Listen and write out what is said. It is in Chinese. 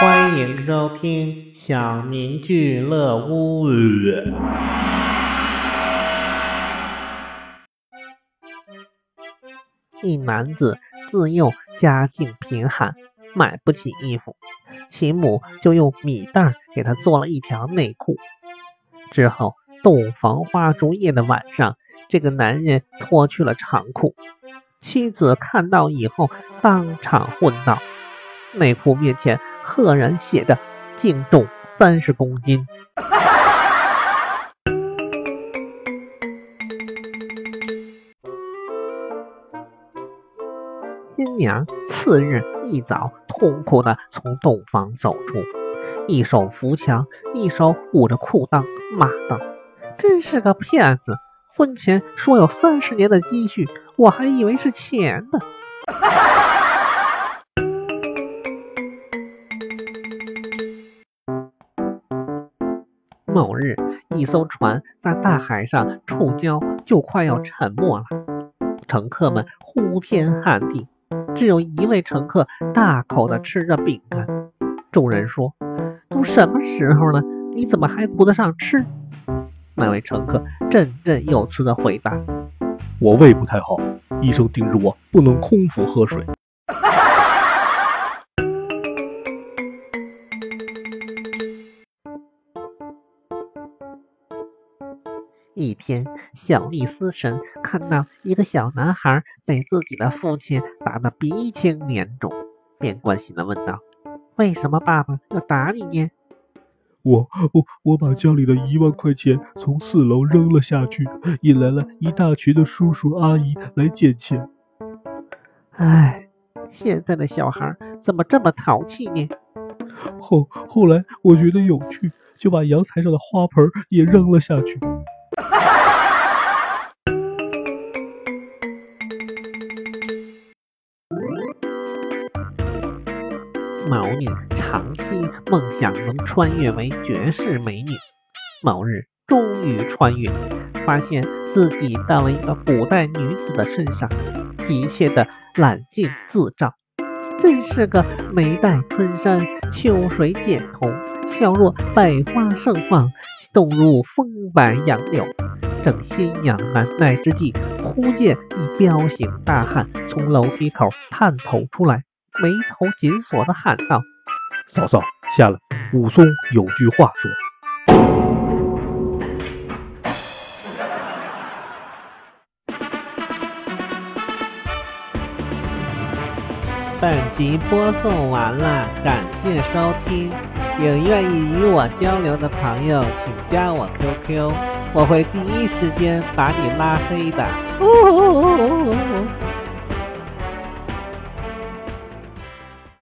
欢迎收听小明俱乐屋。一男子自幼家境贫寒，买不起衣服，其母就用米袋给他做了一条内裤。之后，洞房花烛夜的晚上，这个男人脱去了长裤，妻子看到以后当场昏倒。内裤面前赫然写着“净重三十公斤”。新娘次日一早痛苦的从洞房走出，一手扶墙，一手捂着裤裆，骂道：“真是个骗子！婚前说有三十年的积蓄，我还以为是钱呢。”某日，一艘船在大海上触礁，就快要沉没了。乘客们呼天喊地，只有一位乘客大口的吃着饼干。众人说：“都什么时候了，你怎么还顾得上吃？”那位乘客振振有词的回答：“我胃不太好，医生叮嘱我不能空腹喝水。”一天，小丽思神看到一个小男孩被自己的父亲打得鼻青脸肿，便关心的问道：“为什么爸爸要打你呢？”“我我我把家里的一万块钱从四楼扔了下去，引来了一大群的叔叔阿姨来捡钱。”“唉，现在的小孩怎么这么淘气呢？”“后后来我觉得有趣，就把阳台上的花盆也扔了下去。”某女长期梦想能穿越为绝世美女，某日终于穿越，发现自己到了一个古代女子的身上，一切的揽镜自照，真是个眉黛春山，秋水剪瞳，笑若百花盛放。动如风摆杨柳，正心痒难耐之际，忽见一彪形大汉从楼梯口探头出来，眉头紧锁的喊道：“嫂嫂，下来！武松有句话说。”本集播送完了，感谢收听。有愿意与我交流的朋友，请加我 QQ，我会第一时间把你拉黑的。